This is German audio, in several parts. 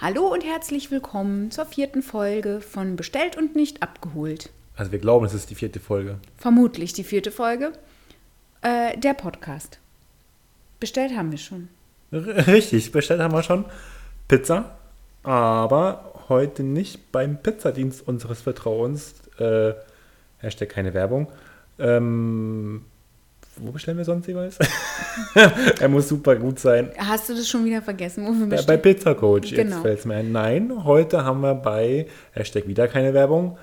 Hallo und herzlich willkommen zur vierten Folge von Bestellt und nicht abgeholt. Also wir glauben, es ist die vierte Folge. Vermutlich die vierte Folge. Äh, der Podcast. Bestellt haben wir schon. R richtig, bestellt haben wir schon Pizza, aber heute nicht beim Pizzadienst unseres Vertrauens. Äh, Hashtag keine Werbung. Ähm, wo bestellen wir sonst jeweils? er muss super gut sein. Hast du das schon wieder vergessen? Wo wir Bei? Pizza Coach, jetzt Genau. fällt es mir ein. Nein, heute haben wir bei, Hashtag wieder keine Werbung,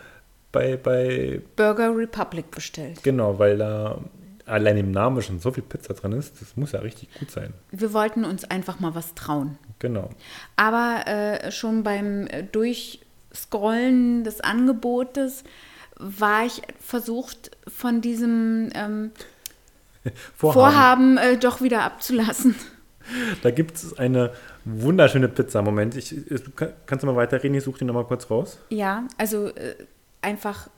bei, bei, Burger Republic bestellt. genau, weil da allein im Namen schon so viel Pizza drin ist, das muss ja richtig gut sein. Wir wollten uns einfach mal was trauen. Genau. Aber äh, schon beim Durchscrollen des Angebotes war ich versucht, von diesem ähm, Vorhaben äh, doch wieder abzulassen. Da gibt es eine wunderschöne Pizza. Moment, ich, ich, kannst du mal weiterreden? Ich suche die nochmal kurz raus. Ja, also äh, einfach,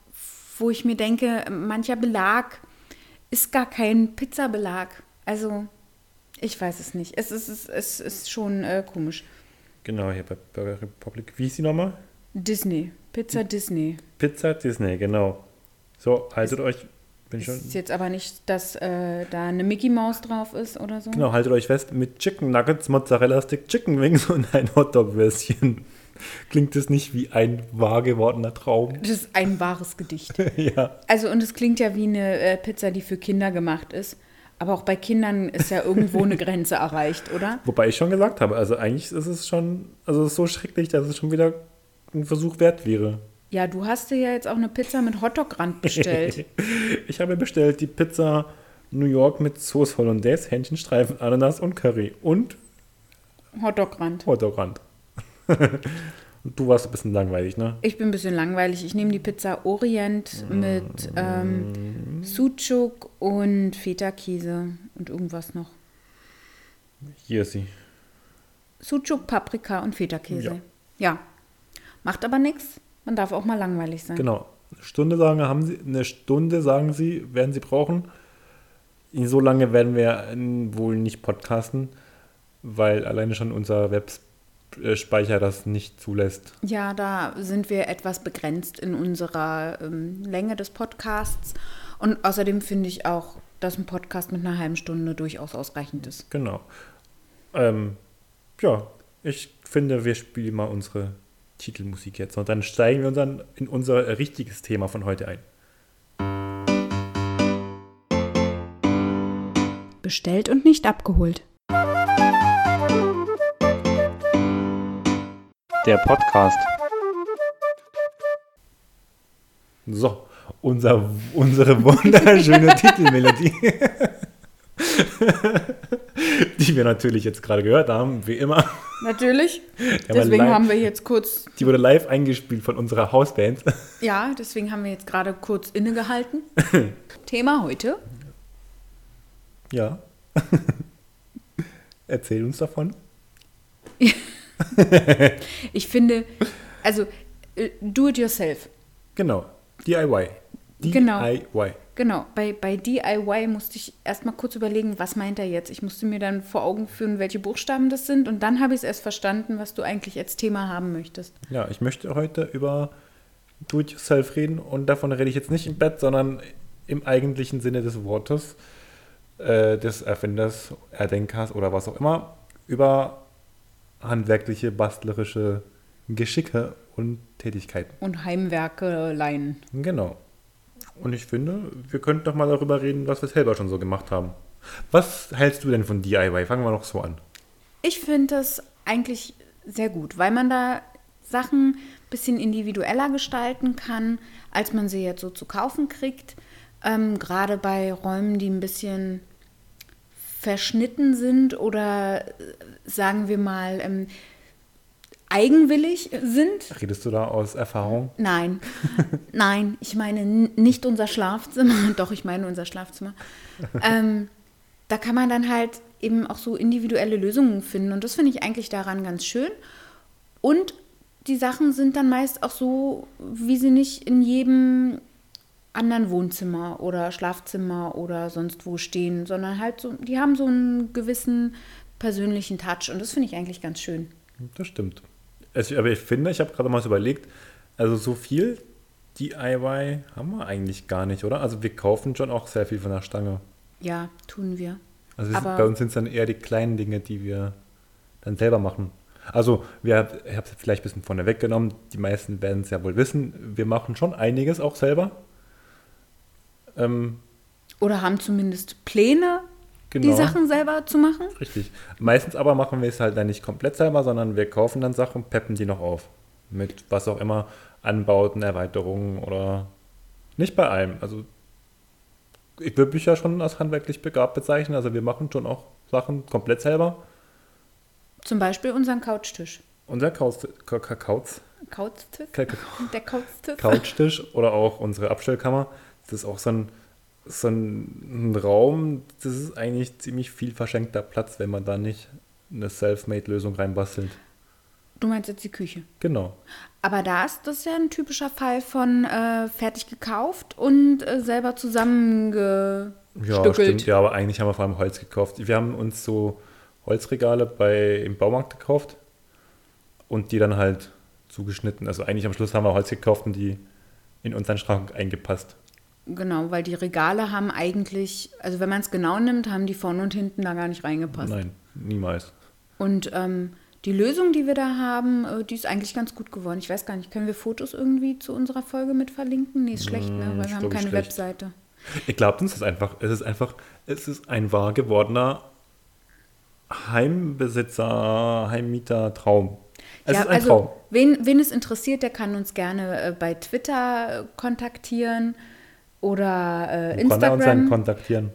wo ich mir denke, mancher Belag ist gar kein Pizzabelag. Also, ich weiß es nicht. Es ist, es, es ist schon äh, komisch. Genau, hier bei Burger Republic. Wie ist die nochmal? Disney, Pizza Disney. Pizza Disney, genau. So, haltet euch, bin ich schon. Ist jetzt aber nicht, dass äh, da eine Mickey Maus drauf ist oder so. Genau, haltet euch fest mit Chicken Nuggets, Mozzarella Stick, Chicken Wings und ein Hotdog-Würstchen. Klingt das nicht wie ein wahr gewordener Traum? Das ist ein wahres Gedicht. ja. Also, und es klingt ja wie eine äh, Pizza, die für Kinder gemacht ist. Aber auch bei Kindern ist ja irgendwo eine Grenze erreicht, oder? Wobei ich schon gesagt habe, also eigentlich ist es schon, also es ist so schrecklich, dass es schon wieder ein Versuch wert wäre. Ja, du hast dir ja jetzt auch eine Pizza mit Hotdog-Rand bestellt. Ich habe bestellt die Pizza New York mit Sauce Hollandaise, Hähnchenstreifen, Ananas und Curry und Hotdog-Rand. Hotdogrand. und du warst ein bisschen langweilig, ne? Ich bin ein bisschen langweilig. Ich nehme die Pizza Orient mit ähm, Sucuk und Feta-Käse und irgendwas noch. Hier ist sie. Sucuk, Paprika und Feta-Käse. Ja. Ja. Macht aber nichts. Man darf auch mal langweilig sein. Genau. Eine Stunde sagen, haben sie, eine Stunde sagen sie, werden sie brauchen. So lange werden wir wohl nicht podcasten, weil alleine schon unser Webspeicher das nicht zulässt. Ja, da sind wir etwas begrenzt in unserer ähm, Länge des Podcasts. Und außerdem finde ich auch, dass ein Podcast mit einer halben Stunde durchaus ausreichend ist. Genau. Ähm, ja, ich finde, wir spielen mal unsere Titelmusik jetzt und dann steigen wir uns dann in unser richtiges Thema von heute ein. Bestellt und nicht abgeholt. Der Podcast. So, unser, unsere wunderschöne Titelmelodie, die wir natürlich jetzt gerade gehört haben, wie immer. Natürlich. Deswegen haben wir jetzt kurz, Die wurde live eingespielt von unserer Hausband. ja, deswegen haben wir jetzt gerade kurz innegehalten. Thema heute. Ja. Erzähl uns davon. Ich finde, also äh, do it yourself. Genau. DIY. DIY. Genau, bei, bei DIY musste ich erstmal kurz überlegen, was meint er jetzt? Ich musste mir dann vor Augen führen, welche Buchstaben das sind und dann habe ich es erst verstanden, was du eigentlich als Thema haben möchtest. Ja, ich möchte heute über Do-it-yourself reden und davon rede ich jetzt nicht im Bett, sondern im eigentlichen Sinne des Wortes, äh, des Erfinders, Erdenkers oder was auch immer, über handwerkliche, bastlerische Geschicke und Tätigkeiten. Und Heimwerkeleien. Genau. Und ich finde, wir könnten doch mal darüber reden, was wir selber schon so gemacht haben. Was hältst du denn von DIY? Fangen wir noch so an. Ich finde das eigentlich sehr gut, weil man da Sachen ein bisschen individueller gestalten kann, als man sie jetzt so zu kaufen kriegt. Ähm, Gerade bei Räumen, die ein bisschen verschnitten sind oder äh, sagen wir mal ähm, eigenwillig sind. Redest du da aus Erfahrung? Nein, nein, ich meine nicht unser Schlafzimmer, doch, ich meine unser Schlafzimmer. Ähm, da kann man dann halt eben auch so individuelle Lösungen finden und das finde ich eigentlich daran ganz schön. Und die Sachen sind dann meist auch so, wie sie nicht in jedem anderen Wohnzimmer oder Schlafzimmer oder sonst wo stehen, sondern halt so, die haben so einen gewissen persönlichen Touch und das finde ich eigentlich ganz schön. Das stimmt. Also, aber ich finde, ich habe gerade mal so überlegt, also so viel DIY haben wir eigentlich gar nicht, oder? Also wir kaufen schon auch sehr viel von der Stange. Ja, tun wir. Also wir sind, bei uns sind es dann eher die kleinen Dinge, die wir dann selber machen. Also wir, ich habe es vielleicht ein bisschen vorne weggenommen, die meisten werden es ja wohl wissen, wir machen schon einiges auch selber. Ähm, Oder haben zumindest Pläne, genau. die Sachen selber zu machen. Richtig. Meistens aber machen wir es halt dann nicht komplett selber, sondern wir kaufen dann Sachen und peppen die noch auf. Mit was auch immer, Anbauten, Erweiterungen oder nicht bei allem. Also ich würde mich ja schon als handwerklich begabt bezeichnen. Also wir machen schon auch Sachen komplett selber. Zum Beispiel unseren Couchtisch. Unser Couchtisch? Ka- Der Couchtisch? Couchtisch oder auch unsere Abstellkammer. Das ist auch so ein, so ein, ein Raum, das ist eigentlich ziemlich viel verschenkter Platz, wenn man da nicht eine Self-Made-Lösung reinbastelt. Du meinst jetzt die Küche. Genau. Aber da ist das ja ein typischer Fall von äh, fertig gekauft und äh, selber Ja, zusammengestückelt. stimmt. Ja, aber eigentlich haben wir vor allem Holz gekauft. Wir haben uns so Holzregale bei, im Baumarkt gekauft und die dann halt zugeschnitten. Also eigentlich am Schluss haben wir Holz gekauft und die in unseren Schrank eingepasst. Genau, weil die Regale haben eigentlich, also wenn man es genau nimmt, haben die vorne und hinten da gar nicht reingepasst. Nein, niemals. Und ähm, die Lösung, die wir da haben, äh, die ist eigentlich ganz gut geworden. Ich weiß gar nicht, können wir Fotos irgendwie zu unserer Folge mit verlinken? Nee, ist schlecht, ne? Mm, weil wir haben keine schlecht. Webseite. Ich glaube, es ist einfach, es ist einfach, es ist ein wahr gewordener Heimbesitzer, Heimmieter-Traum. Es ja, ist ein also Traum. wen, wen es interessiert, der kann uns gerne äh, bei Twitter äh, kontaktieren oder äh, Wo kann er uns dann Instagram. kontaktieren?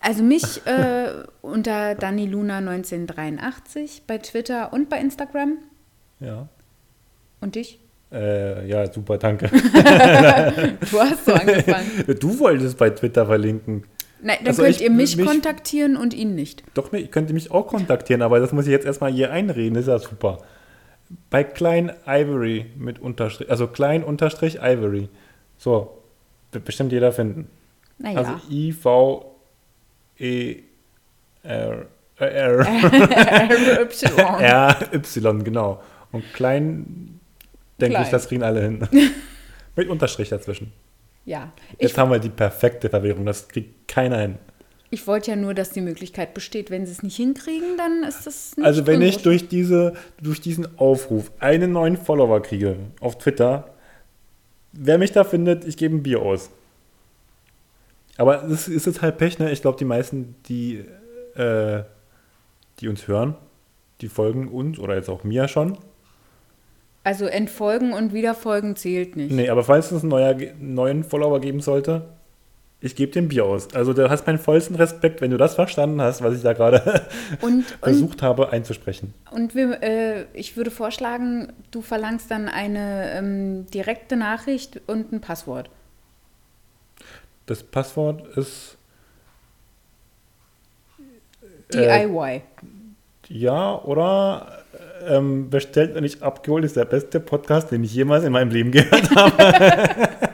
Also mich äh, unter DaniLuna1983 bei Twitter und bei Instagram. Ja. Und dich? Äh, ja, super, danke. Du hast so angefangen. Du wolltest bei Twitter verlinken. Nein, dann Also könnt ich- ihr mich, mich- kontaktieren und ihn nicht. Doch, ne, ihr könnt mich auch kontaktieren, aber das muss ich jetzt erstmal hier einreden, das ist ja super. Bei Klein Ivory mit Unterstrich, also Klein Unterstrich Ivory. So, wird bestimmt jeder finden. Naja. Also I V E R äh, R RY. R Y, genau. Und klein denke ich, das kriegen alle hin. mit Unterstrich dazwischen. Ja, Jetzt ich, haben wir die perfekte Verwirrung, das kriegt keiner hin. ich wollte ja nur, dass die Möglichkeit besteht, wenn sie es nicht hinkriegen, dann ist das nicht Also wenn ich durch, diese, durch diesen Aufruf einen neuen Follower kriege auf Twitter, wer mich da findet, ich gebe ein Bier aus. Aber das ist jetzt halt Pech, ne? Ich glaube, die meisten, die, äh, die uns hören, die folgen uns oder jetzt auch mir schon. Also entfolgen und wiederfolgen zählt nicht. Nee, aber falls es einen neuer, neuen Follower geben sollte, ich gebe ein Bier aus. Also du hast meinen vollsten Respekt, wenn du das verstanden hast, was ich da gerade Und, und, versucht habe einzusprechen. und wir, äh, ich würde vorschlagen, du verlangst dann eine ähm, direkte Nachricht und ein Passwort. Das Passwort ist Äh, DIY. Ja, oder ähm, bestellt und nicht abgeholt ist der beste Podcast, den ich jemals in meinem Leben gehört habe.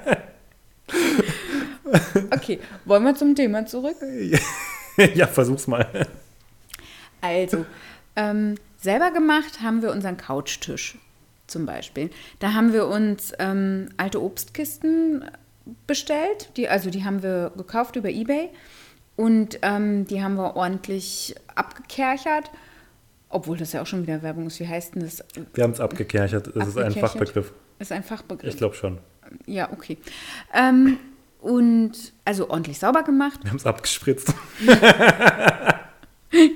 Okay, wollen wir zum Thema zurück? ja, versuch's mal. Also, ähm, selber gemacht haben wir unseren Couchtisch zum Beispiel. Da haben wir uns ähm, alte Obstkisten bestellt. Die, also die haben wir gekauft über Ebay. Und ähm, die haben wir ordentlich abgekerchert. Obwohl das ja auch schon wieder Werbung ist. Wie heißt denn das? Wir haben es abgekerchert. Das ist ein? Fachbegriff. Ist ein Fachbegriff. Ich glaube schon. Ja, okay. Ähm, und also ordentlich sauber gemacht. Wir haben es abgespritzt.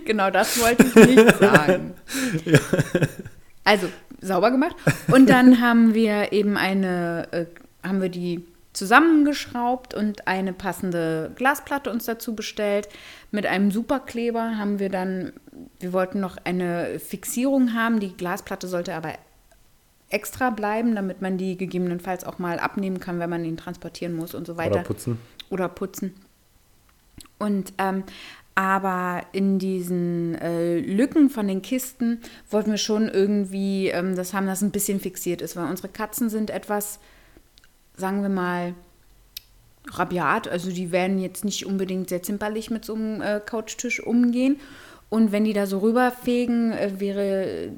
Genau das wollte ich nicht sagen. Also sauber gemacht. Und dann haben wir eben eine, äh, haben wir die zusammengeschraubt und eine passende Glasplatte uns dazu bestellt. Mit einem Superkleber haben wir dann, wir wollten noch eine Fixierung haben. Die Glasplatte sollte aber extra bleiben, damit man die gegebenenfalls auch mal abnehmen kann, wenn man ihn transportieren muss und so weiter Oder putzen. oder putzen. Und ähm, aber in diesen äh, Lücken von den Kisten wollten wir schon irgendwie ähm, das haben, das ein bisschen fixiert ist, weil unsere Katzen sind etwas, sagen wir mal, rabiat. Also die werden jetzt nicht unbedingt sehr zimperlich mit so einem äh, Couchtisch umgehen. Und wenn die da so rüberfegen, äh, wäre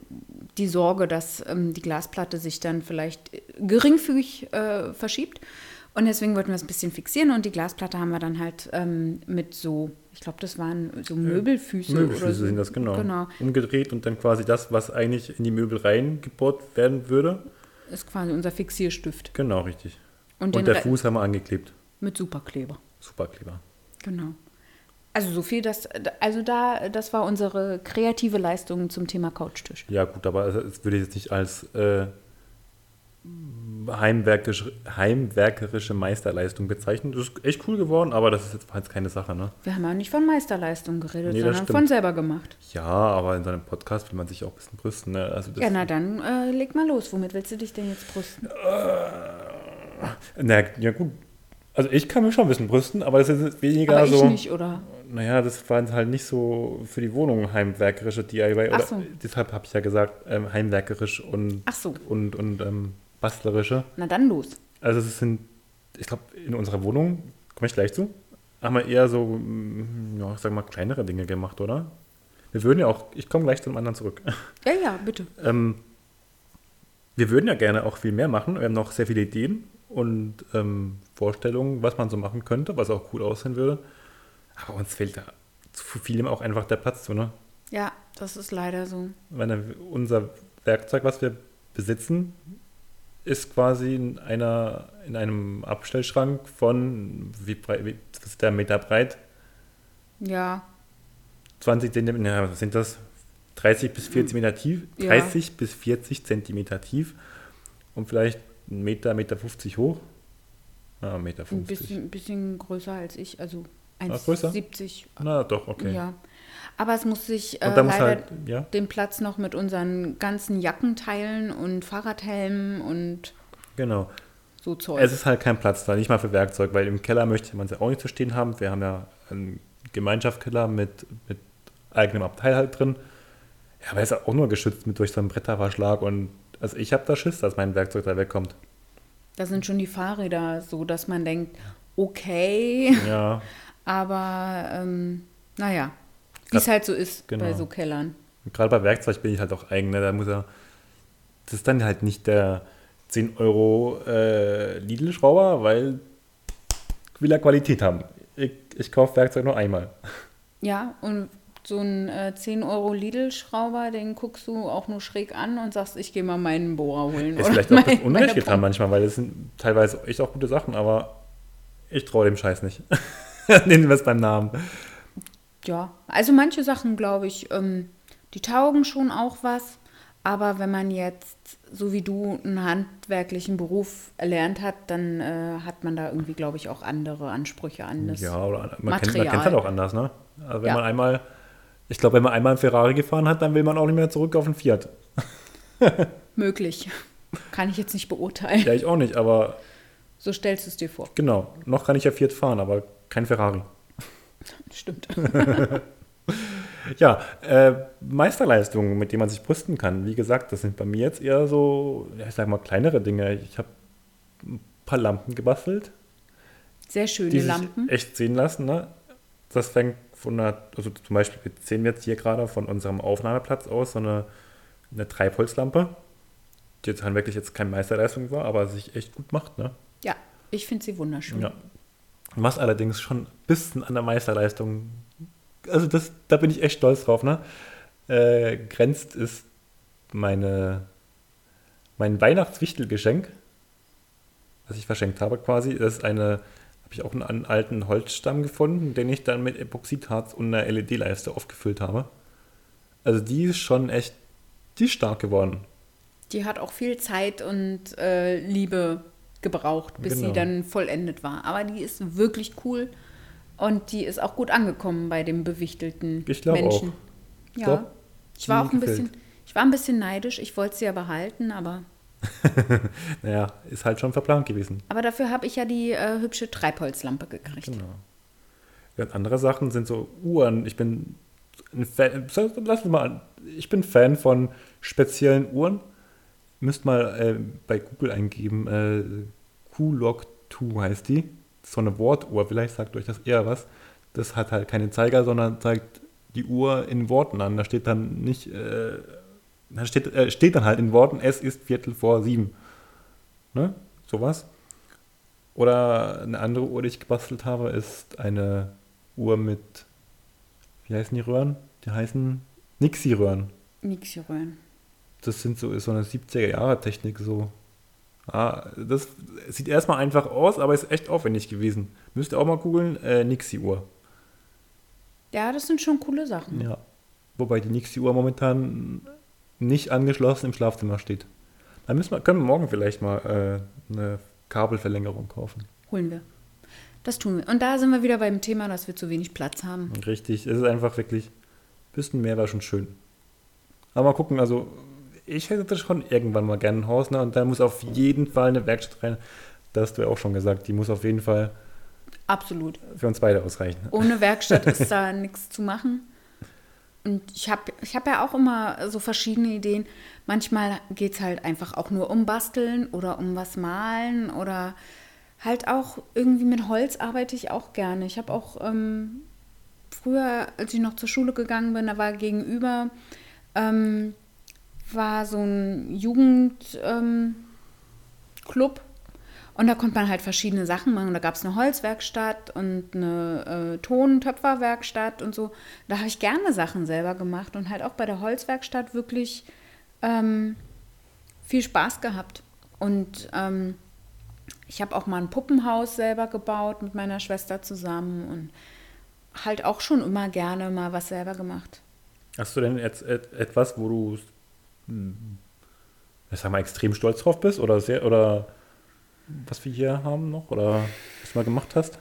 die Sorge, dass ähm, die Glasplatte sich dann vielleicht geringfügig äh, verschiebt. Und deswegen wollten wir es ein bisschen fixieren und die Glasplatte haben wir dann halt ähm, mit so, ich glaube, das waren so Möbelfüße. Möbelfüße oder so. sind das, genau. Genau. Umgedreht und dann quasi das, was eigentlich in die Möbel reingebohrt werden würde. Ist quasi unser Fixierstift. Genau, richtig. Und, Und, der Re- Fuß haben wir angeklebt. mit Superkleber. Superkleber. Genau. Also so viel, das, also da, das war unsere kreative Leistung zum Thema Couchtisch. Ja, gut, aber das würde ich jetzt nicht als äh, heimwerkerisch, heimwerkerische Meisterleistung bezeichnen. Das ist echt cool geworden, aber das ist jetzt, jetzt keine Sache, ne? Wir haben ja nicht von Meisterleistung geredet, Nee, sondern von selber gemacht. Ja, aber in so einem Podcast will man sich auch ein bisschen brüsten, ne? Also Ja, na dann äh, leg mal los. Womit willst du dich denn jetzt brüsten? na, ja, gut. Also ich kann mich schon ein bisschen brüsten, aber das ist weniger Aber ich so. nicht, oder? Naja, das waren halt nicht so für die Wohnung heimwerkerische DIY. Oder, so. Deshalb habe ich ja gesagt, ähm, heimwerkerisch und, so, und, und ähm, bastlerische. na dann los. Also es sind, ich glaube, in unserer Wohnung, komme ich gleich zu, haben wir eher so, mm, ja, ich sag mal, kleinere Dinge gemacht, oder? Wir würden ja auch, ich komme gleich zum anderen zurück. Ja, ja, bitte. ähm, wir würden ja gerne auch viel mehr machen. Wir haben noch sehr viele Ideen und ähm, Vorstellungen, was man so machen könnte, was auch cool aussehen würde. Aber uns fehlt da zu vielem auch einfach der Platz zu, ne? Ja, das ist leider so. Weil unser Werkzeug, was wir besitzen, ist quasi in, einer, in einem Abstellschrank von, wie breit, wie, was ist der Meter breit? Ja, 20 Zentimeter, ja, was sind das? 30 bis 40 Meter tief, Ja. 30 bis 40 Zentimeter tief und vielleicht einen Meter, Meter 50 hoch. Ja, Meter ein 50. bisschen, bisschen größer als ich, also Ah? 1,70. Na doch, okay. Ja. Aber es muss sich äh, leider halt, ja, den Platz noch mit unseren ganzen Jacken teilen und Fahrradhelmen und genau. so Zeug. Es ist halt kein Platz da, nicht mal für Werkzeug, weil im Keller möchte man es ja auch nicht so stehen haben. Wir haben ja einen Gemeinschaftskeller mit, mit eigenem Abteil halt drin. Ja, aber er ist auch nur geschützt mit durch so einen Bretterverschlag und also ich habe da Schiss, dass mein Werkzeug da wegkommt. da sind schon die Fahrräder so, dass man denkt, okay, Ja, aber ähm, naja, wie es halt so ist genau. bei so Kellern. gerade bei Werkzeug bin ich halt auch eigen, ne? da muss er, das ist dann halt nicht der 10 Euro äh, Lidl-Schrauber, weil will er Qualität haben. Ich, ich kaufe Werkzeug nur einmal. Ja, und so ein äh, 10 Euro Lidl-Schrauber, den guckst du auch nur schräg an und sagst, ich gehe mal meinen Bohrer holen. Ist vielleicht auch ein mein- Unrecht getan manchmal, weil das sind teilweise echt auch gute Sachen, aber ich traue dem Scheiß nicht. Nennen wir es beim Namen. Ja, also manche Sachen, glaube ich, ähm, die taugen schon auch was. Aber wenn man jetzt, so wie du, einen handwerklichen Beruf erlernt hat, dann äh, hat man da irgendwie, glaube ich, auch andere Ansprüche an das. Ja, oder man Material. kennt halt auch anders, ne? Also wenn Ja. man einmal, ich glaube, wenn man einmal einen Ferrari gefahren hat, dann will man auch nicht mehr zurück auf einen Fiat. Möglich. Kann ich jetzt nicht beurteilen. Ja, ich auch nicht, aber So stellst du es dir vor. genau, noch kann ich ja Fiat fahren, aber kein Ferrari. Stimmt. Ja, äh, Meisterleistungen, mit denen man sich brüsten kann. Wie gesagt, das sind bei mir jetzt eher so, ich sag mal, kleinere Dinge. Ich habe ein paar Lampen gebastelt. Sehr schöne die Lampen. echt sehen lassen. Ne? Das fängt von einer, also zum Beispiel, wir sehen jetzt hier gerade von unserem Aufnahmeplatz aus so eine, eine Treibholzlampe, die jetzt halt wirklich jetzt keine Meisterleistung war, aber sich echt gut macht. Ne? Ja, ich finde sie wunderschön. Ja. Was allerdings schon ein bisschen an der Meisterleistung, also das, da bin ich echt stolz drauf, ne? Äh, grenzt ist meine, mein Weihnachtswichtelgeschenk, was ich verschenkt habe quasi. Das ist eine, habe ich auch einen, alten Holzstamm gefunden, den ich dann mit Epoxidharz und einer LED-Leiste aufgefüllt habe. Also die ist schon echt, die ist stark geworden. Die hat auch viel Zeit und äh, Liebe gebraucht, bis Genau. sie dann vollendet war. Aber die ist wirklich cool und die ist auch gut angekommen bei dem bewichtelten Ich Menschen. Ich Ja, glaub, ich war auch ein gefällt. bisschen, ich war ein bisschen neidisch. Ich wollte sie ja behalten, aber, Naja, ist halt schon verplant gewesen. aber dafür habe ich ja die äh, hübsche Treibholzlampe gekriegt. Genau. Ja, andere Sachen sind so Uhren. Ich bin ein Fan, lass uns mal. Ich bin Fan von speziellen Uhren. Müsst mal äh, bei Google eingeben, äh, Q-Log 2 heißt die. So eine Wortuhr, vielleicht sagt euch das eher was. Das hat halt keine Zeiger, sondern zeigt die Uhr in Worten an. Da steht dann nicht äh, Da steht, äh, steht dann halt in Worten, es ist Viertel vor sieben. Ne? Sowas. Oder eine andere Uhr, die ich gebastelt habe, ist eine Uhr mit, wie heißen die Röhren? Die heißen Nixie-Röhren. Nixie-Röhren. Das sind so, ist so eine 70er-Jahre-Technik so. Ah, das sieht erstmal einfach aus, aber ist echt aufwendig gewesen. Müsst ihr auch mal googeln, äh, Nixie-Uhr. Ja, das sind schon coole Sachen. Ja. Wobei die Nixie-Uhr momentan nicht angeschlossen im Schlafzimmer steht. Da müssen wir, können wir morgen vielleicht mal äh, eine Kabelverlängerung kaufen. Holen wir. Das tun wir. Und da sind wir wieder beim Thema, dass wir zu wenig Platz haben. Richtig, es ist einfach wirklich, ein bisschen mehr war schon schön. Aber mal gucken, also ich hätte das schon irgendwann mal gerne ein Haus, ne? Und da muss auf jeden Fall eine Werkstatt rein. Das hast du ja auch schon gesagt, die muss auf jeden Fall Absolut. für uns beide ausreichen. Ohne Werkstatt ist da nichts zu machen. Und ich habe ich hab ja auch immer so verschiedene Ideen. Manchmal geht es halt einfach auch nur um Basteln oder um was malen oder halt auch irgendwie mit Holz arbeite ich auch gerne. Ich habe auch ähm, früher, als ich noch zur Schule gegangen bin, da war gegenüber ähm, war so ein Jugendclub ähm, und da konnte man halt verschiedene Sachen machen. Da gab es eine Holzwerkstatt und eine äh, Tontöpferwerkstatt und so. Da habe ich gerne Sachen selber gemacht und halt auch bei der Holzwerkstatt wirklich ähm, viel Spaß gehabt. Und ähm, ich habe auch mal ein Puppenhaus selber gebaut mit meiner Schwester zusammen und halt auch schon immer gerne mal was selber gemacht. Hast du denn jetzt etwas, wo du, ich sag mal, extrem stolz drauf bist oder sehr, oder was wir hier haben noch oder was du mal gemacht hast?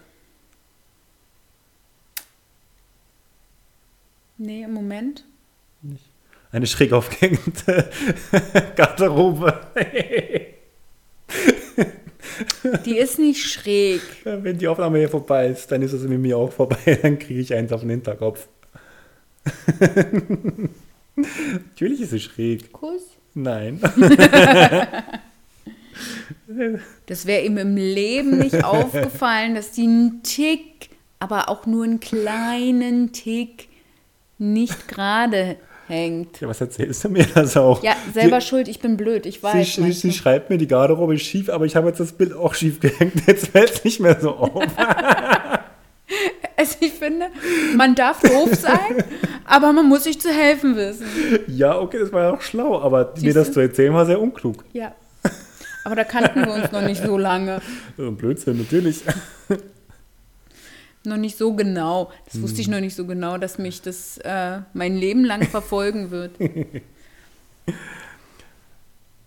Nee, im Moment. Nicht. Eine schräg aufgehängte Garderobe. die ist nicht schräg. Wenn die Aufnahme hier vorbei ist, dann ist es mit mir auch vorbei. Dann kriege ich eins auf den Hinterkopf. Natürlich ist sie schräg. Kuss? Nein. Das wäre ihm im Leben nicht aufgefallen, dass die einen Tick, aber auch nur einen kleinen Tick nicht gerade hängt. Ja, was erzählst du mir das auch? Ja, selber die, schuld, ich bin blöd, ich weiß. Sie, sie, schreibt mir, die Garderobe ist schief, aber ich habe jetzt das Bild auch schief gehängt. Jetzt fällt es nicht mehr so auf. also ich finde, man darf doof sein, aber man muss sich zu helfen wissen. Ja, okay, das war ja auch schlau, aber Siehst mir das zu erzählen war sehr unklug. Ja, aber da kannten wir uns noch nicht so lange. Blödsinn, natürlich. noch nicht so genau. Das wusste ich hm. noch nicht so genau, dass mich das äh, mein Leben lang verfolgen wird.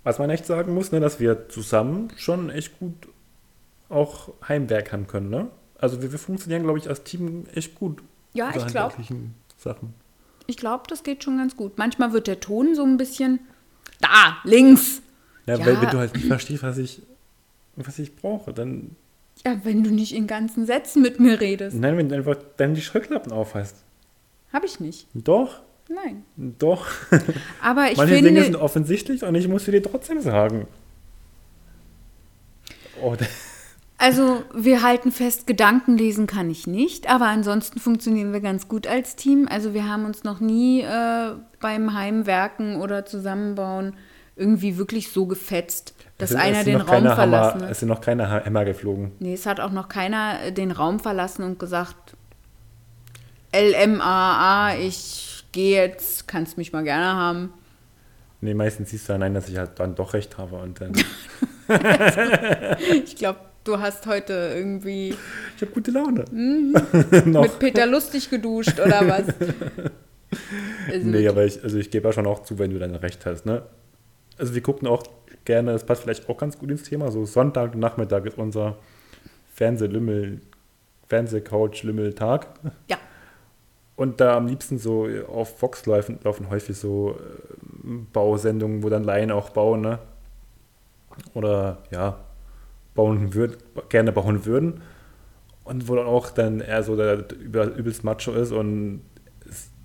Was man echt sagen muss, ne, dass wir zusammen schon echt gut auch heimwerkern können. Ne? Also wir, wir funktionieren, glaube ich, als Team echt gut. Ja, ich glaube. Sachen. Ich glaube, das geht schon ganz gut. Manchmal wird der Ton so ein bisschen da, links. Ja, ja. Weil, wenn du halt nicht verstehst, was ich, was ich brauche, dann. Ja, wenn du nicht in ganzen Sätzen mit mir redest. Nein, wenn du einfach dann die Scheuklappen aufhast. Habe ich nicht. Doch. Nein. Doch. Aber ich Manche finde. Dinge sind offensichtlich und ich muss dir trotzdem sagen. Oh, also wir halten fest, Gedanken lesen kann ich nicht, aber ansonsten funktionieren wir ganz gut als Team. Also wir haben uns noch nie äh, beim Heimwerken oder Zusammenbauen irgendwie wirklich so gefetzt, dass sind, einer den Raum verlassen hat. Es sind noch keine Hämmer geflogen. Nee, es hat auch noch keiner den Raum verlassen und gesagt, LMAA, ich gehe jetzt, kannst mich mal gerne haben. Nee, meistens siehst du dann ein, dass ich halt dann doch recht habe und dann. ich glaube, du hast heute irgendwie. Ich habe gute Laune. Mhm. mit Peter Lustig geduscht oder was? Also nee, aber ich, also ich gebe ja schon auch zu, wenn du dann recht hast, ne? also wir gucken auch gerne, das passt vielleicht auch ganz gut ins Thema, so Sonntagnachmittag ist unser Fernsehlümmel, Fernsehcouch-Lümmel-Tag. Ja. Und da am liebsten so auf Fox laufen, laufen häufig so äh, Bausendungen, wo dann Laien auch bauen, ne? Oder ja, bauen würd, gerne bauen würden. Und wo dann auch dann eher so der übelst Macho ist und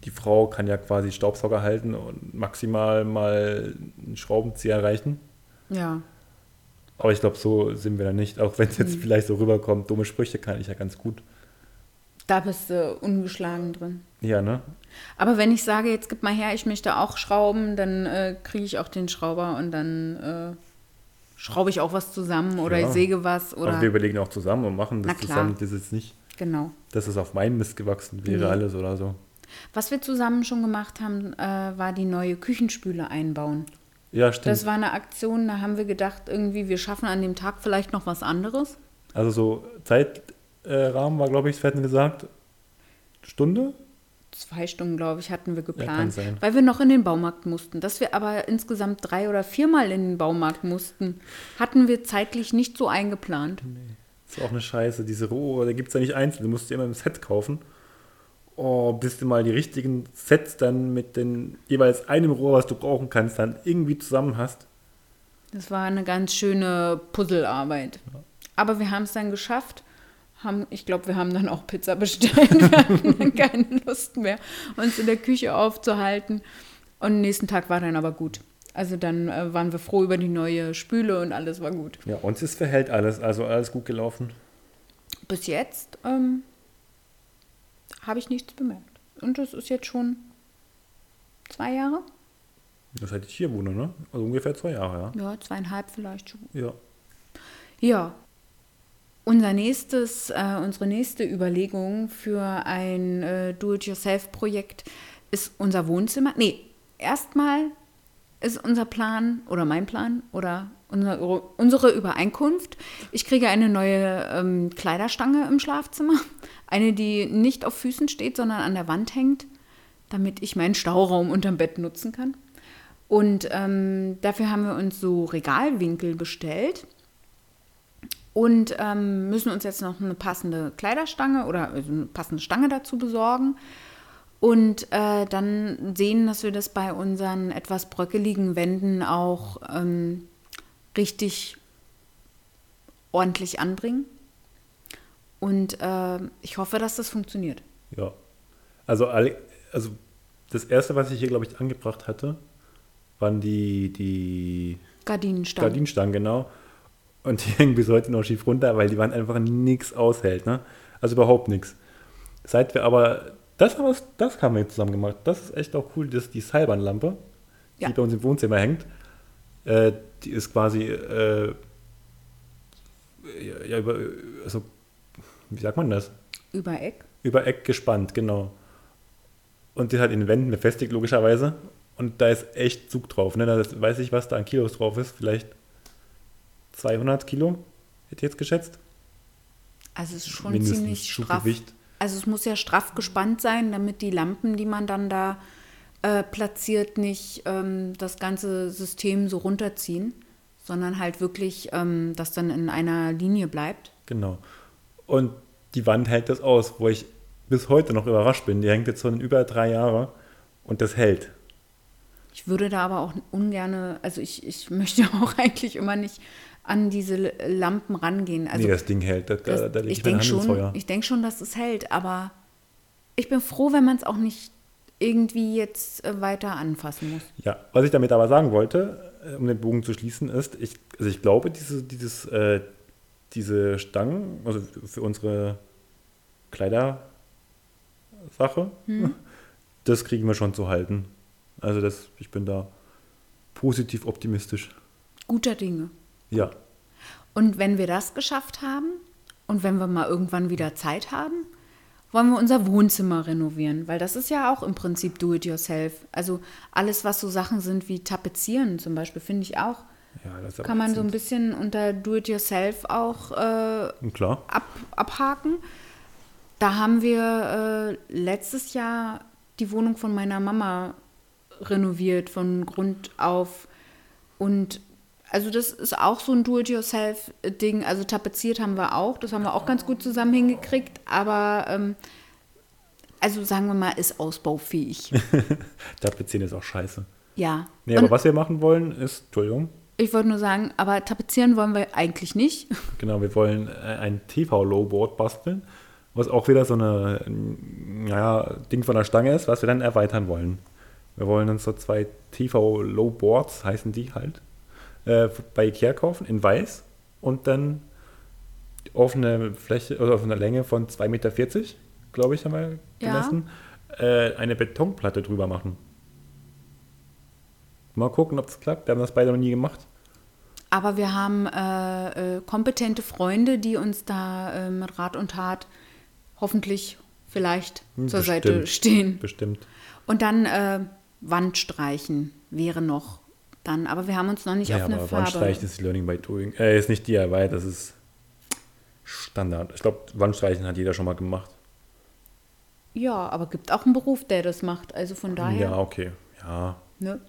die Frau kann ja quasi Staubsauger halten und maximal mal einen Schraubenzieher erreichen. Ja. Aber ich glaube, so sind wir da nicht. Auch wenn es jetzt mhm. vielleicht so rüberkommt, dumme Sprüche kann ich ja ganz gut. Da bist du ungeschlagen drin. Ja, ne? Aber wenn ich sage, jetzt gib mal her, ich möchte auch schrauben, dann äh, kriege ich auch den Schrauber und dann äh, schraube ich auch was zusammen oder Ja. ich säge was Aber wir oder. überlegen auch zusammen und machen das zusammen. Das ist nicht, Genau. dass es auf meinen Mist gewachsen wäre, Nee. alles oder so. Was wir zusammen schon gemacht haben, äh, war die neue Küchenspüle einbauen. Ja, stimmt. Das war eine Aktion, da haben wir gedacht, irgendwie, wir schaffen an dem Tag vielleicht noch was anderes. also so Zeitrahmen war, glaube ich, wir hatten gesagt, Stunde? Zwei Stunden, glaube ich, hatten wir geplant, sein. weil wir noch in den Baumarkt mussten. Dass wir aber insgesamt drei oder viermal in den Baumarkt mussten, hatten wir zeitlich nicht so eingeplant. Das ist auch eine Scheiße. Diese Rohre, da gibt es ja nicht einzeln. Du musst dir immer im Set kaufen. Oh, bis du mal die richtigen Sets dann mit den jeweils einem Rohr, was du brauchen kannst, dann irgendwie zusammen hast. Das war eine ganz schöne Puzzlearbeit. Aber wir haben es dann geschafft. Haben, ich glaube, wir haben dann auch Pizza bestellt. Wir hatten dann keine Lust mehr, uns in der Küche aufzuhalten. Und nächsten Tag war dann aber gut. Also dann äh, waren wir froh über die neue Spüle und alles war gut. Ja, uns ist verhält alles, also alles gut gelaufen. Bis jetzt ähm, habe ich nichts bemerkt. Und das ist jetzt schon zwei Jahre? Das hätte ich hier wohne, ne? Also ungefähr zwei Jahre, Ja, zweieinhalb vielleicht schon. ja. Ja. Unser nächstes, äh, unsere nächste Überlegung für ein äh, Do-it-yourself-Projekt ist unser Wohnzimmer. Nee, erstmal ist unser Plan oder mein Plan oder unsere, unsere Übereinkunft. Ich kriege eine neue ähm, Kleiderstange im Schlafzimmer. Eine, die nicht auf Füßen steht, sondern an der Wand hängt, damit ich meinen Stauraum unterm Bett nutzen kann. Und ähm, dafür haben wir uns so Regalwinkel bestellt und ähm, müssen uns jetzt noch eine passende Kleiderstange oder also eine passende Stange dazu besorgen und äh, dann sehen, dass wir das bei unseren etwas bröckeligen Wänden auch ähm, richtig ordentlich anbringen. Und äh, ich hoffe, dass das funktioniert. Ja. Also, also das erste, was ich hier, glaube ich, angebracht hatte, waren die, die Gardinenstangen. Gardinenstangen, genau. Und die hängen bis heute noch schief runter, weil die Wand einfach nichts aushält. Ne? Also überhaupt nichts. Seit wir aber, das haben, wir, das haben wir zusammen gemacht. Das ist echt auch cool, das ist die Seilbahnlampe, Ja. die bei uns im Wohnzimmer hängt. Äh, die ist quasi, äh, ja, ja, über, also, wie sagt man das? Über Eck. über Eck gespannt, genau. Und die ist halt in den Wänden befestigt, logischerweise. Und da ist echt Zug drauf. Ne? Da ist- weiß ich, was da an Kilos drauf ist. Vielleicht 200 Kilo, hätte ich jetzt geschätzt. Also es ist schon Mindestens ziemlich straff. Zuggewicht. Also es muss ja straff gespannt sein, damit die Lampen, die man dann da äh, platziert, nicht ähm, das ganze System so runterziehen, sondern halt wirklich, ähm, das dann in einer Linie bleibt. Genau. Und die Wand hält das aus, wo ich bis heute noch überrascht bin. Die hängt jetzt schon über drei Jahre und das hält. Ich würde da aber auch ungerne, also ich, ich möchte auch eigentlich immer nicht an diese Lampen rangehen. Also nee, das Ding hält. Da, da, das, da lege ich ich denke ins schon, ich denk schon, dass es hält, aber ich bin froh, wenn man es auch nicht irgendwie jetzt äh, weiter anfassen muss. Ja, was ich damit aber sagen wollte, äh, um den Bogen zu schließen, ist, ich, also ich glaube, diese, dieses, äh, diese Stangen, also für unsere Kleidersache, Hm. das kriegen wir schon zu halten. Also das, ich bin da positiv optimistisch. Guter Dinge. Ja, Und wenn wir das geschafft haben und wenn wir mal irgendwann wieder Zeit haben, wollen wir unser Wohnzimmer renovieren, weil das ist ja auch im Prinzip do-it-yourself. Also alles, was so Sachen sind wie Tapezieren zum Beispiel, finde ich auch, ja das kann man so ein bisschen unter do-it-yourself auch äh, ab, abhaken. Da haben wir äh, letztes Jahr die Wohnung von meiner Mama renoviert von Grund auf. Und also das ist auch so ein Do-it-yourself-Ding. Also tapeziert haben wir auch, das haben wir auch ganz gut zusammen hingekriegt. Aber ähm, also sagen wir mal, ist ausbaufähig. Tapezieren ist auch scheiße. ja. Nee, Und aber was wir machen wollen ist, Entschuldigung, ich wollte nur sagen, aber tapezieren wollen wir eigentlich nicht. Genau, wir wollen äh, ein TV-Lowboard basteln, was auch wieder so eine, mm, naja, Ding von der Stange ist, was wir dann erweitern wollen. Wir wollen uns so zwei TV-Lowboards, heißen die halt, äh, bei Ikea kaufen, in weiß und dann auf eine Fläche, oder auf eine Länge von 2,40 Meter glaube ich, haben wir Ja. gemessen, äh, eine Betonplatte drüber machen. Mal gucken, ob es klappt. Wir haben das beide noch nie gemacht. Aber wir haben äh, äh, kompetente Freunde, die uns da äh, mit Rat und Tat hoffentlich vielleicht Hm, zur bestimmt. Seite stehen. Bestimmt. Und dann äh, Wand streichen wäre noch dann. Aber wir haben uns noch nicht Ja, auf eine aber Farbe. Wandstreichen ist Learning by Doing. Äh, ist nicht DIY, das ist Standard. Ich glaube, Wandstreichen hat jeder schon mal gemacht. Ja, aber gibt auch einen Beruf, der das macht. Also von daher. Ja, okay. Ja, Ne?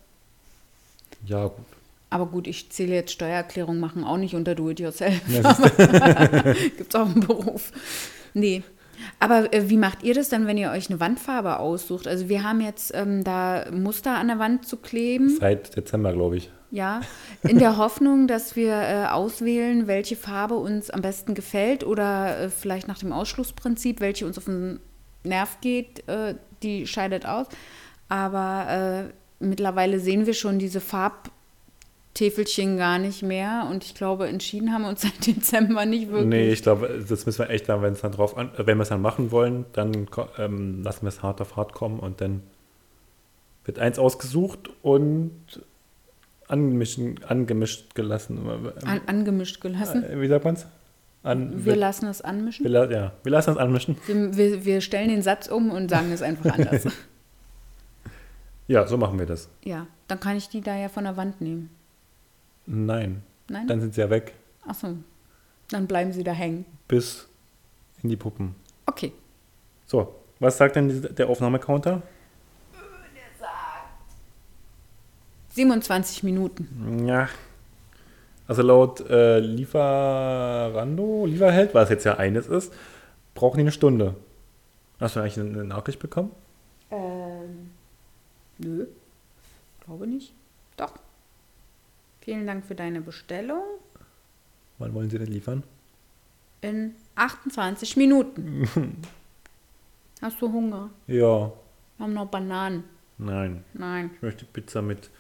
ja, gut. Aber gut, ich zähle jetzt Steuererklärung machen auch nicht unter Do-it-yourself. Gibt es auch einen Beruf. Nee. Aber äh, wie macht ihr das dann, wenn ihr euch eine Wandfarbe aussucht? Also wir haben jetzt ähm, da Muster an der Wand zu kleben. seit Dezember, glaube ich. Ja, in der Hoffnung, dass wir äh, auswählen, welche Farbe uns am besten gefällt oder äh, vielleicht nach dem Ausschlussprinzip, welche uns auf den Nerv geht, äh, die scheidet aus. Aber äh, mittlerweile sehen wir schon diese Farbtäfelchen gar nicht mehr und ich glaube, entschieden haben wir uns seit Dezember nicht wirklich. Nee, ich glaube, das müssen wir echt dann, wenn es dann drauf an, äh, wenn wir es dann machen wollen, dann ähm, lassen wir es hart auf hart kommen und dann wird eins ausgesucht und angemischen, angemischt gelassen. An, angemischt gelassen. Äh, Wie sagt man es? An, Wir lassen es anmischen. wir, ja, wir lassen es anmischen. Wir, wir, wir stellen den Satz um und sagen es einfach anders. Ja, so machen wir das. ja, dann kann ich die da ja von der Wand nehmen. Nein, Nein? dann sind sie ja weg. Achso, dann bleiben sie da hängen. Bis in die Puppen. Okay. So, was sagt denn der Aufnahmecounter? 27 Minuten. Ja. Also laut äh, Lieferando, Lieferheld, was jetzt ja eines ist, brauchen die eine Stunde. Hast du eigentlich eine eine Nachricht bekommen? Ähm, nö, glaube nicht. Vielen Dank für deine Bestellung. Wann wollen sie denn liefern? In 28 Minuten. Hast du Hunger? Ja, Wir haben noch Bananen. nein. Nein. Ich möchte Pizza mit,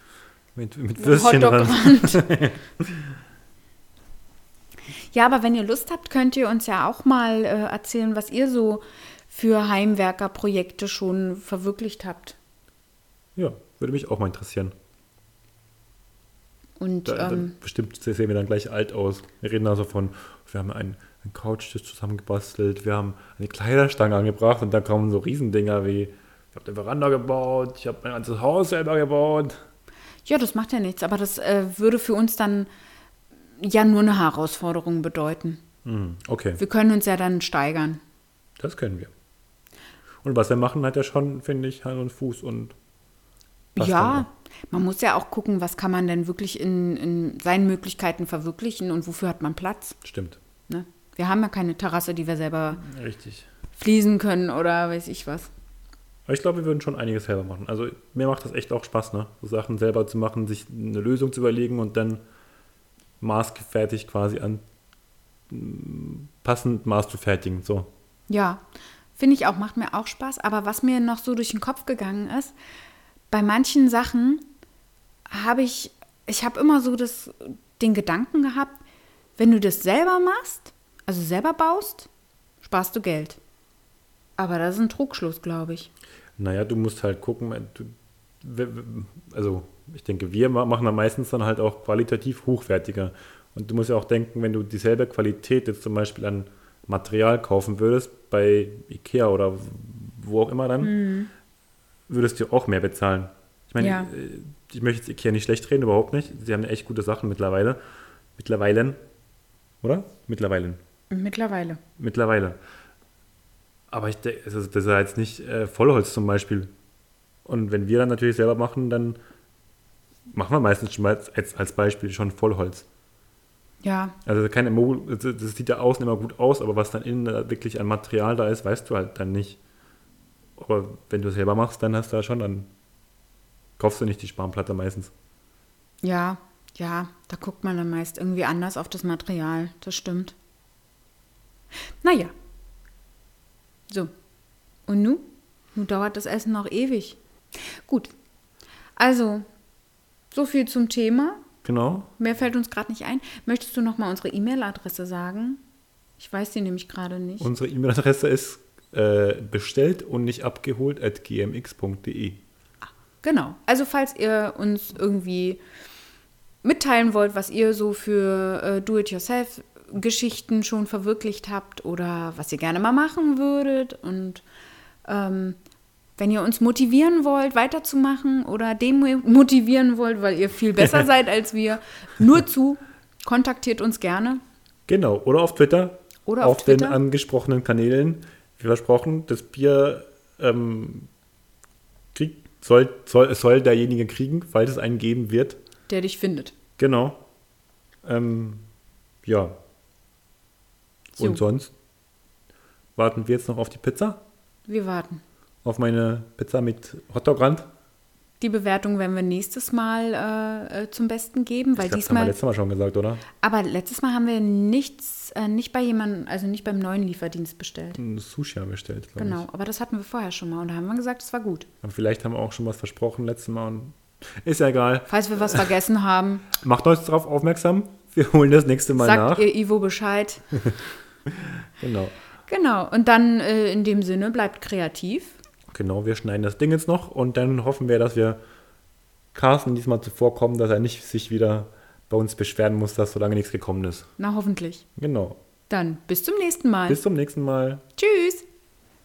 mit, mit Mit Würstchen dran. Ja, aber wenn ihr Lust habt, könnt ihr uns ja auch mal äh, erzählen, was ihr so für Heimwerkerprojekte schon verwirklicht habt. Ja, würde mich auch mal interessieren. Und Da, ähm, bestimmt sehen wir dann gleich alt aus. Wir reden also von, wir haben einen, einen Couchtisch zusammengebastelt, wir haben eine Kleiderstange angebracht und da kommen so Riesendinger wie, ich habe eine Veranda gebaut, ich habe mein ganzes Haus selber gebaut. ja, das macht ja nichts, aber das äh, würde für uns dann ja nur eine Herausforderung bedeuten. Hm, okay, Wir können uns ja dann steigern. das können wir. Und was wir machen, hat ja schon, finde ich, Hand und Fuß und passt ja, man muss ja auch gucken, was kann man denn wirklich in, in seinen Möglichkeiten verwirklichen und wofür hat man Platz. Stimmt, Ne? Wir haben ja keine Terrasse, die wir selber richtig. fließen können oder weiß ich was. Aber ich glaube, wir würden schon einiges selber machen. Also mir macht das echt auch Spaß, ne? So Sachen selber zu machen, sich eine Lösung zu überlegen und dann maßgefertigt quasi an mm, passend Maß zu fertigen. So. Ja, finde ich auch, macht mir auch Spaß. Aber was mir noch so durch den Kopf gegangen ist, bei manchen Sachen habe ich, ich habe immer so das, den Gedanken gehabt, wenn du das selber machst, also selber baust, sparst du Geld. Aber das ist ein Trugschluss, glaube ich. Naja, du musst halt gucken, wenn du, also ich denke, wir ma- machen dann meistens dann halt auch qualitativ hochwertiger. Und du musst ja auch denken, wenn du dieselbe Qualität jetzt zum Beispiel an Material kaufen würdest, bei Ikea oder wo auch immer dann, würdest du auch mehr bezahlen. Ich meine, Ja. äh, ich möchte jetzt Ikea nicht schlecht reden, überhaupt nicht. Sie haben echt gute Sachen mittlerweile. Mittlerweile. Oder? Mittlerweile. Mittlerweile. Mittlerweile. Aber ich denke, das ist ja jetzt nicht äh, Vollholz zum Beispiel. Und wenn wir dann natürlich selber machen, dann machen wir meistens schon mal als, als Beispiel schon Vollholz. Ja, Also keine das sieht ja außen immer gut aus, aber was dann innen wirklich an Material da ist, weißt du halt dann nicht. Aber wenn du es selber machst, dann hast du da schon, dann kaufst du nicht die Spanplatte meistens. ja, ja, da guckt man dann meist irgendwie anders auf das Material. Das stimmt. Naja. So. Und nun? Nun dauert das Essen noch ewig. Gut. Also, so viel zum Thema. Genau. Mehr fällt uns gerade nicht ein. Möchtest du noch mal unsere E-Mail-Adresse sagen? Ich weiß die nämlich gerade nicht. Unsere E-Mail-Adresse ist äh, bestellt und nicht abgeholt at gmx.de. Genau. Also falls ihr uns irgendwie mitteilen wollt, was ihr so für äh, Do-it-yourself-Geschichten schon verwirklicht habt oder was ihr gerne mal machen würdet und ähm, wenn ihr uns motivieren wollt, weiterzumachen oder demotivieren wollt, weil ihr viel besser seid als wir, nur zu, kontaktiert uns gerne. Genau, oder auf Twitter. Oder auf, auf Twitter. den angesprochenen Kanälen. Wie versprochen, das Bier ähm, kriegt, soll, soll, soll derjenige kriegen, falls es einen geben wird. Der dich findet. Genau. Ähm, ja. So. Und sonst warten wir jetzt noch auf die Pizza. Wir warten. Auf meine Pizza mit Hotdog-Rand. Die Bewertung werden wir nächstes Mal äh, äh, zum Besten geben, weil Ich glaube, das haben wir diesmal. letztes Mal schon gesagt, oder? Aber letztes Mal haben wir nichts, äh, nicht bei jemandem, also nicht beim neuen Lieferdienst bestellt. Ein Sushi haben wir bestellt, glaube Genau, aber das hatten wir vorher schon mal und da haben wir gesagt, es war gut. ich. Aber vielleicht haben wir auch schon was versprochen letztes Mal. Und ist ja egal. Falls wir was vergessen haben, Macht euch darauf aufmerksam. Wir holen das nächste Mal sagt nach. ihr Ivo Bescheid. Genau. Genau, und dann äh, in dem Sinne bleibt kreativ. Genau, wir schneiden das Ding jetzt noch und dann hoffen wir, dass wir Carsten diesmal zuvorkommen, dass er nicht sich wieder bei uns beschweren muss, dass so lange nichts gekommen ist. Na, hoffentlich. Genau. Dann bis zum nächsten Mal. Bis zum nächsten Mal. Tschüss.